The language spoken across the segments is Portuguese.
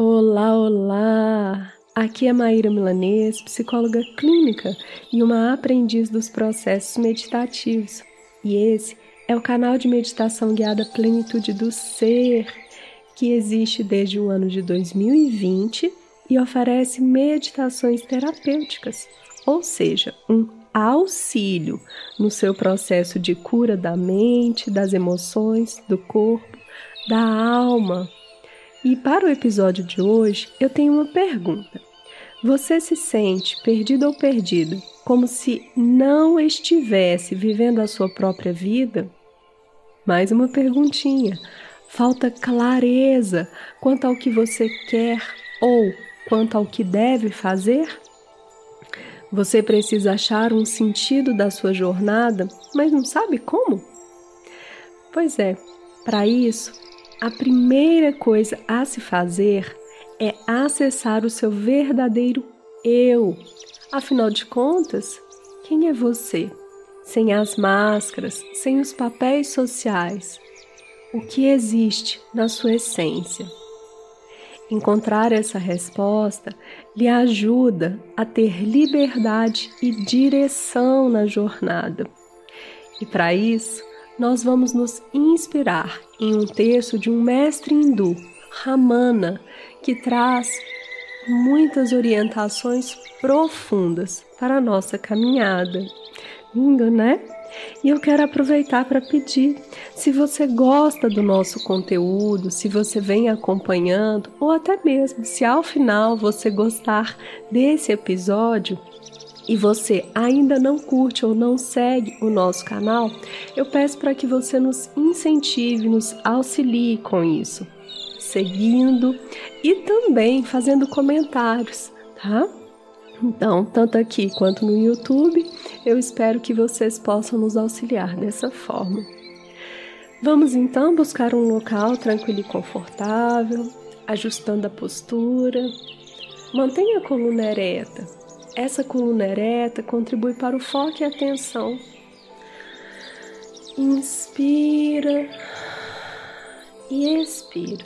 Olá, olá! Aqui é Maíra Milanês, psicóloga clínica e uma aprendiz dos processos meditativos. E esse é o canal de meditação guiada Plenitude do Ser, que existe desde o ano de 2020 e oferece meditações terapêuticas, ou seja, um auxílio no seu processo de cura da mente, das emoções, do corpo, da alma e para o episódio de hoje, eu tenho uma pergunta. Você se sente perdido ou perdido, como se não estivesse vivendo a sua própria vida? Mais uma perguntinha. Falta clareza quanto ao que você quer ou quanto ao que deve fazer? Você precisa achar um sentido da sua jornada, mas não sabe como? Pois é, para isso, a primeira coisa a se fazer é acessar o seu verdadeiro eu. Afinal de contas, quem é você? Sem as máscaras, sem os papéis sociais. O que existe na sua essência? Encontrar essa resposta lhe ajuda a ter liberdade e direção na jornada. E para isso, nós vamos nos inspirar em um texto de um mestre hindu, Ramana, que traz muitas orientações profundas para a nossa caminhada. Lindo, né? E eu quero aproveitar para pedir, se você gosta do nosso conteúdo, se você vem acompanhando, ou até mesmo se ao final você gostar desse episódio, e você ainda não curte ou não segue o nosso canal, eu peço para que você nos incentive, nos auxilie com isso, seguindo e também fazendo comentários, tá? Então, tanto aqui quanto no YouTube, eu espero que vocês possam nos auxiliar dessa forma. Vamos então buscar um local tranquilo e confortável, ajustando a postura. Mantenha a coluna ereta essa coluna ereta contribui para o foco e atenção. Inspira e expira.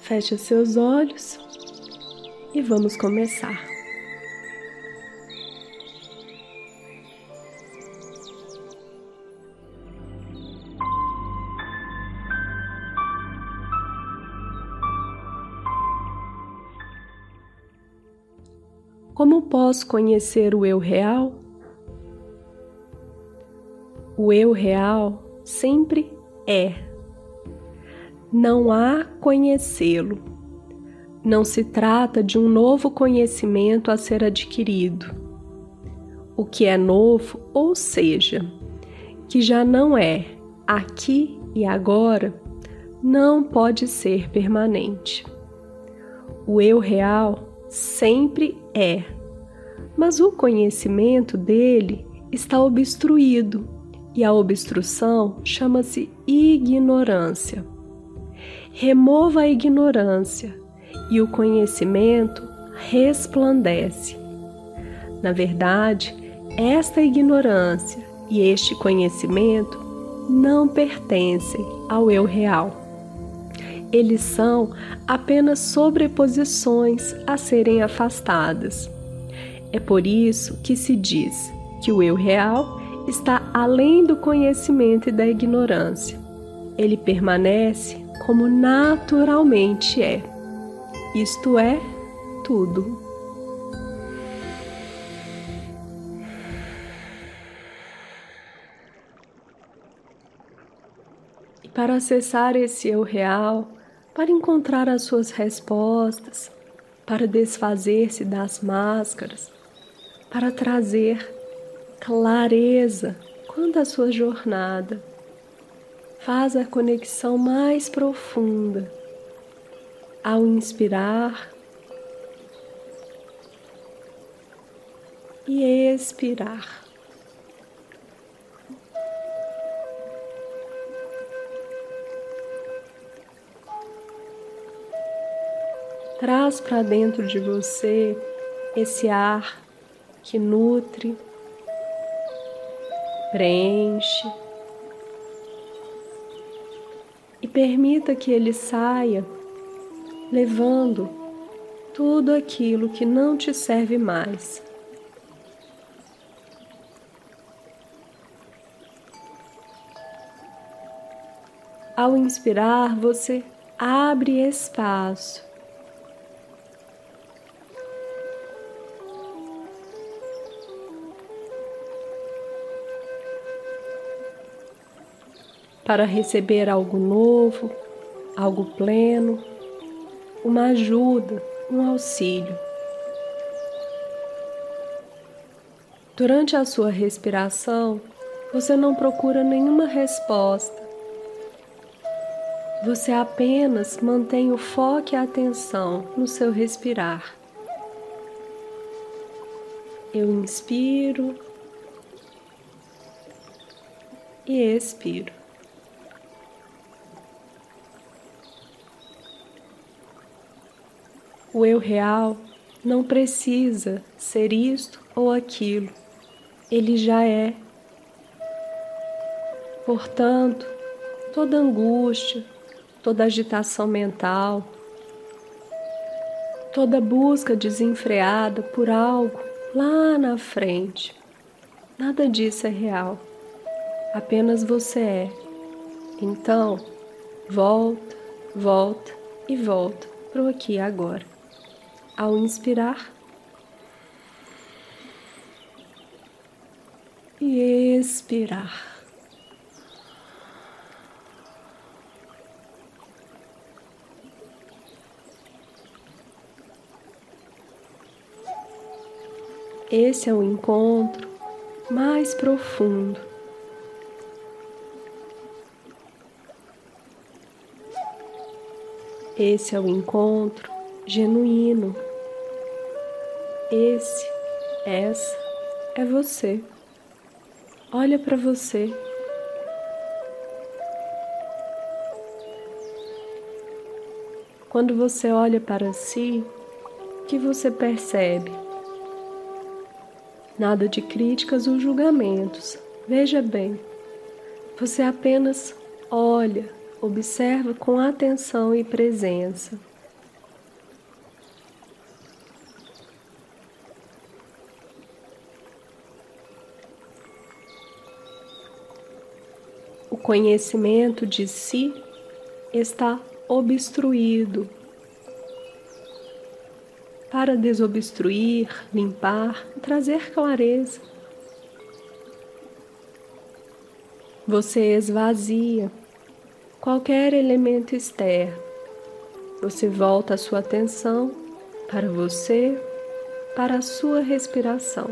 Feche seus olhos e vamos começar. Posso conhecer o eu real? O eu real sempre é. Não há conhecê-lo. Não se trata de um novo conhecimento a ser adquirido. O que é novo, ou seja, que já não é aqui e agora, não pode ser permanente. O eu real sempre é, mas o conhecimento dele está obstruído e a obstrução chama-se ignorância. Remova a ignorância e o conhecimento resplandece. Na verdade, esta ignorância e este conhecimento não pertencem ao eu real eles são apenas sobreposições a serem afastadas. É por isso que se diz que o eu real está além do conhecimento e da ignorância. Ele permanece como naturalmente é, isto é, tudo. E para acessar esse eu real, para encontrar as suas respostas, para desfazer-se das máscaras, para trazer clareza quanto à sua jornada. Faz a conexão mais profunda ao inspirar e expirar. Traz para dentro de você esse ar que nutre, preenche, permita que ele saia levando tudo aquilo que não te serve mais. Ao inspirar, você abre espaço. Para receber algo novo, algo pleno, uma ajuda, um auxílio. Durante a sua respiração, você não procura nenhuma resposta. Você apenas mantém o foco e a atenção no seu respirar. Eu inspiro e expiro. O eu real não precisa ser isto ou aquilo, ele já é. Portanto, toda angústia, toda agitação mental, toda busca desenfreada por algo lá na frente. Nada disso é real, apenas você é. Então, volta, volta e volta para o aqui e agora. Ao inspirar e expirar. Esse é o encontro mais profundo. Esse é o encontro genuíno. Esse, essa é você. Olha para você. Quando você olha para si, o que você percebe? Nada de críticas ou julgamentos. Veja bem, você apenas olha, observa com atenção e presença. Conhecimento de si está obstruído para desobstruir, limpar, trazer clareza. Você esvazia qualquer elemento externo. Você volta a sua atenção para você, para a sua respiração.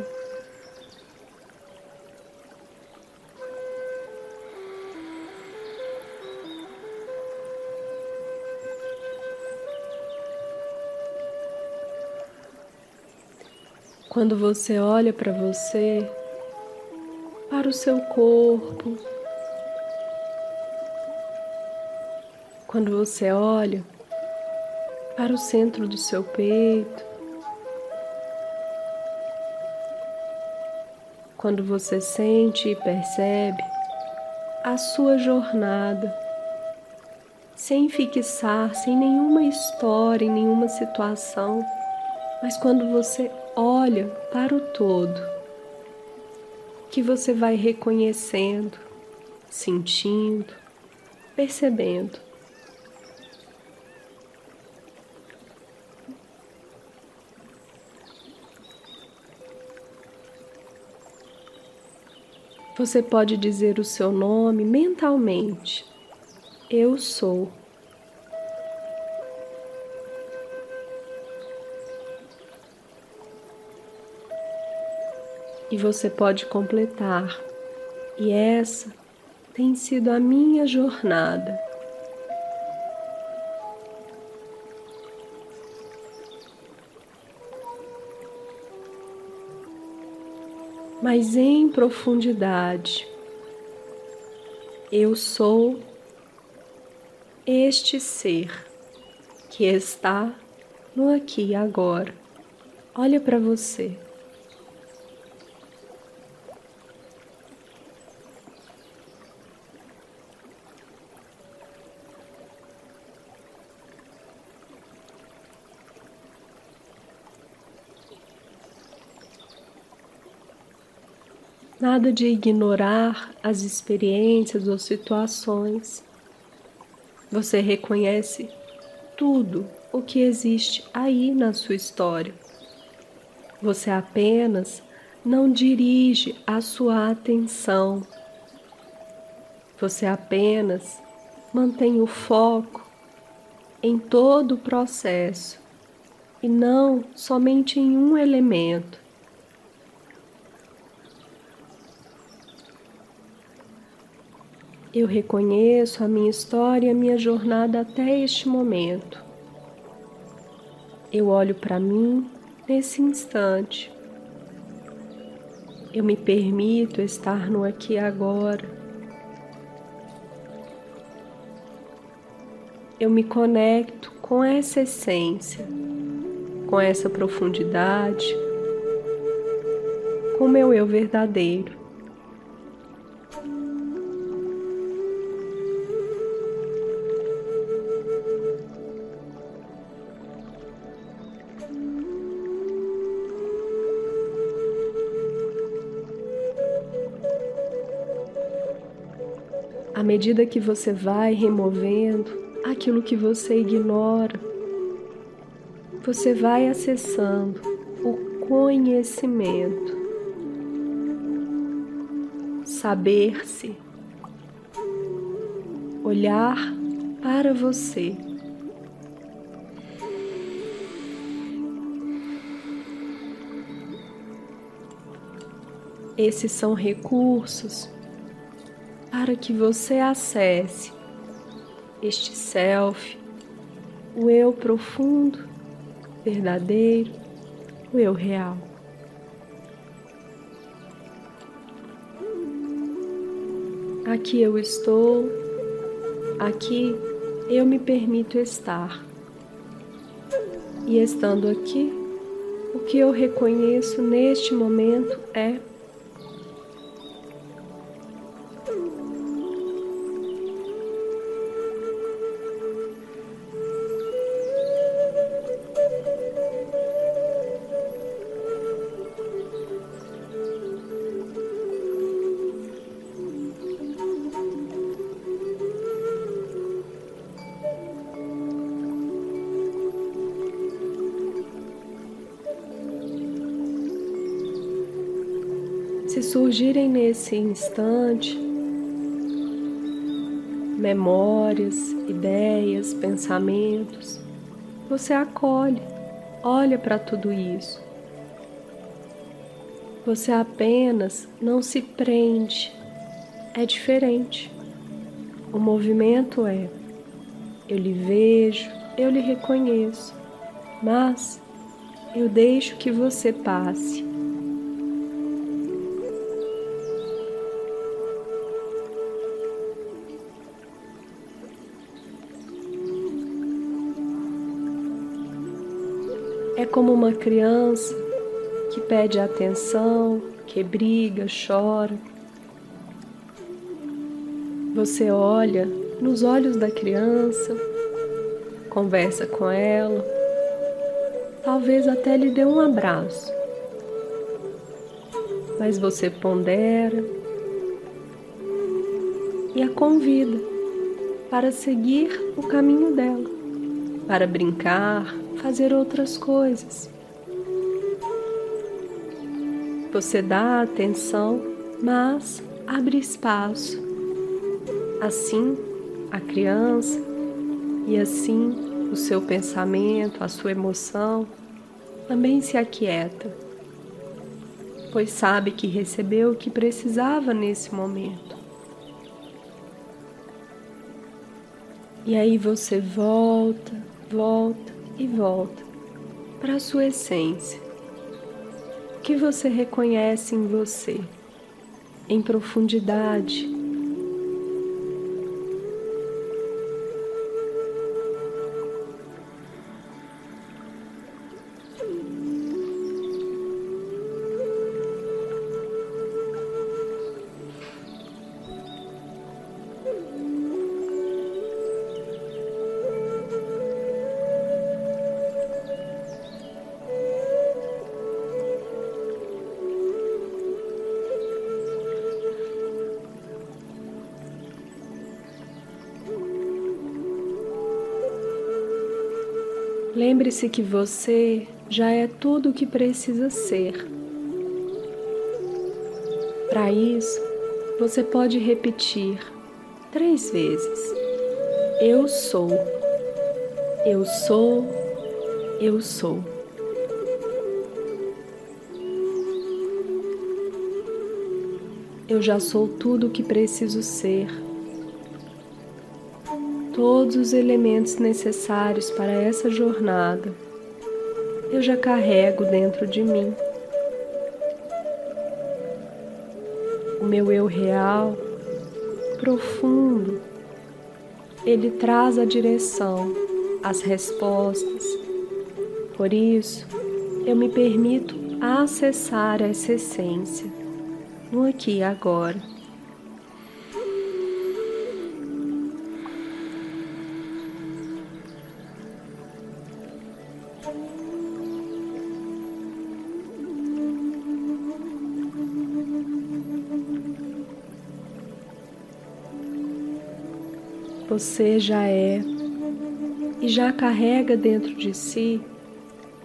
Quando você olha para você, para o seu corpo, quando você olha para o centro do seu peito, quando você sente e percebe a sua jornada, sem fixar, sem nenhuma história, em nenhuma situação, mas quando você olha para o todo, que você vai reconhecendo, sentindo, percebendo. Você pode dizer o seu nome mentalmente. Eu sou. E você pode completar. E essa tem sido a minha jornada. Mas em profundidade, eu sou este ser que está no aqui e agora. Olha para você. Nada de ignorar as experiências ou situações. Você reconhece tudo o que existe aí na sua história. Você apenas não dirige a sua atenção. Você apenas mantém o foco em todo o processo e não somente em um elemento. Eu reconheço a minha história e a minha jornada até este momento. Eu olho para mim nesse instante. Eu me permito estar no aqui e agora. Eu me conecto com essa essência, com essa profundidade, com meu eu verdadeiro. Medida que você vai removendo aquilo que você ignora, você vai acessando o conhecimento, saber-se, olhar para você. Esses são recursos para que você acesse este self, o eu profundo, verdadeiro, o eu real. Aqui eu estou, aqui eu me permito estar. E estando aqui, o que eu reconheço neste momento é surgirem nesse instante memórias, ideias, pensamentos, você acolhe, olha para tudo isso. Você apenas não se prende, é diferente. O movimento é: eu lhe vejo, eu lhe reconheço, mas eu deixo que você passe. Como uma criança que pede atenção, que briga, chora. Você olha nos olhos da criança, conversa com ela, talvez até lhe dê um abraço. Mas você pondera e a convida para seguir o caminho dela, para brincar, fazer outras coisas. Você dá atenção, mas abre espaço. Assim, a criança e assim o seu pensamento, a sua emoção também se aquieta, pois sabe que recebeu o que precisava nesse momento. E aí você volta, volta e volta para a sua essência. O que você reconhece em você, em profundidade, Lembre-se que você já é tudo o que precisa ser. Para isso, você pode repetir três vezes: Eu sou, eu sou, eu sou. Eu já sou tudo o que preciso ser todos os elementos necessários para essa jornada eu já carrego dentro de mim. O meu eu real, profundo, ele traz a direção, as respostas. Por isso, eu me permito acessar essa essência no aqui e agora. Você já é e já carrega dentro de si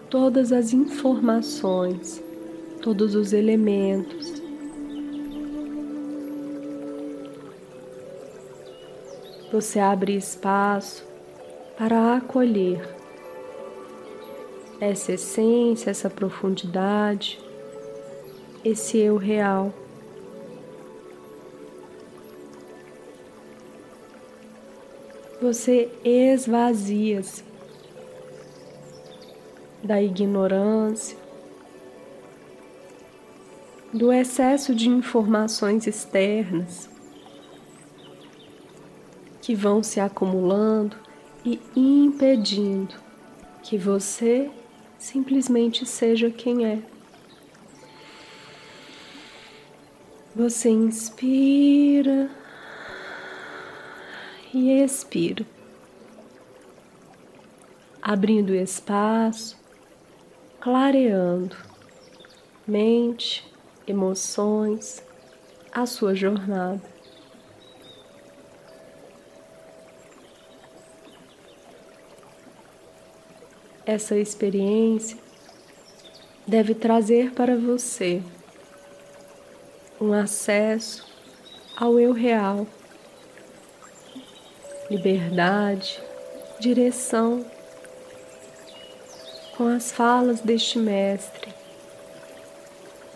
todas as informações, todos os elementos. Você abre espaço para acolher essa essência, essa profundidade, esse eu real. Você esvazia-se da ignorância, do excesso de informações externas que vão se acumulando e impedindo que você simplesmente seja quem é. Você inspira e expiro, abrindo espaço, clareando mente, emoções, a sua jornada. Essa experiência deve trazer para você um acesso ao eu real liberdade, direção com as falas deste Mestre.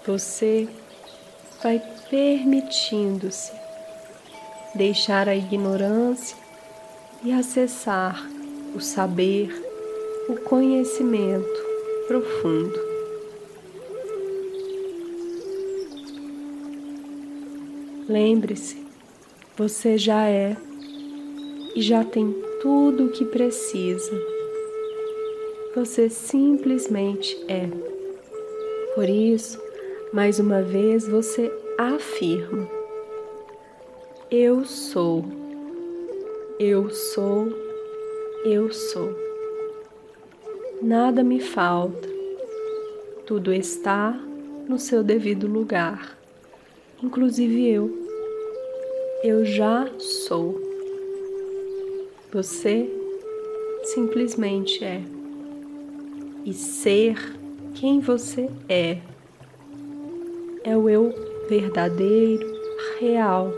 Você vai permitindo-se deixar a ignorância e acessar o saber, o conhecimento profundo. Lembre-se, você já é e já tem tudo o que precisa. Você simplesmente é. Por isso, mais uma vez você afirma: Eu sou, eu sou, eu sou. Nada me falta, tudo está no seu devido lugar, inclusive eu. Eu já sou. Você simplesmente é. E ser quem você é é o eu verdadeiro, real.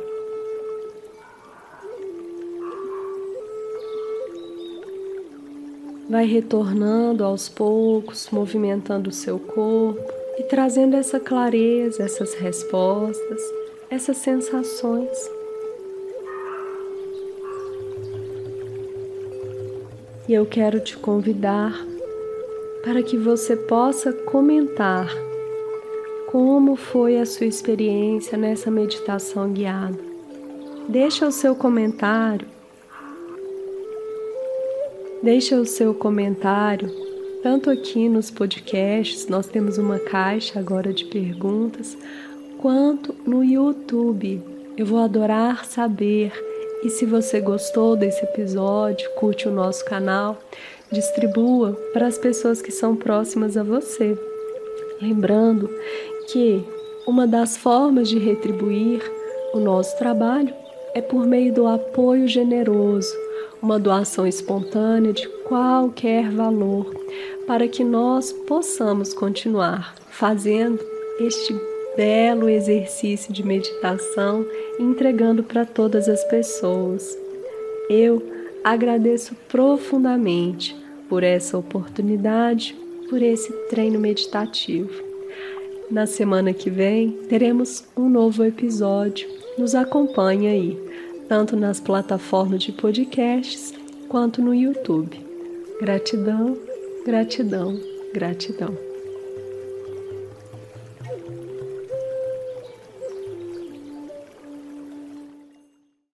Vai retornando aos poucos, movimentando o seu corpo e trazendo essa clareza, essas respostas, essas sensações. E eu quero te convidar para que você possa comentar como foi a sua experiência nessa meditação guiada. Deixa o seu comentário. Deixa o seu comentário tanto aqui nos podcasts, nós temos uma caixa agora de perguntas, quanto no YouTube. Eu vou adorar saber e se você gostou desse episódio, curte o nosso canal, distribua para as pessoas que são próximas a você. Lembrando que uma das formas de retribuir o nosso trabalho é por meio do apoio generoso, uma doação espontânea de qualquer valor, para que nós possamos continuar fazendo este belo exercício de meditação entregando para todas as pessoas. Eu agradeço profundamente por essa oportunidade, por esse treino meditativo. Na semana que vem teremos um novo episódio. Nos acompanhe aí, tanto nas plataformas de podcasts quanto no YouTube. Gratidão, gratidão, gratidão.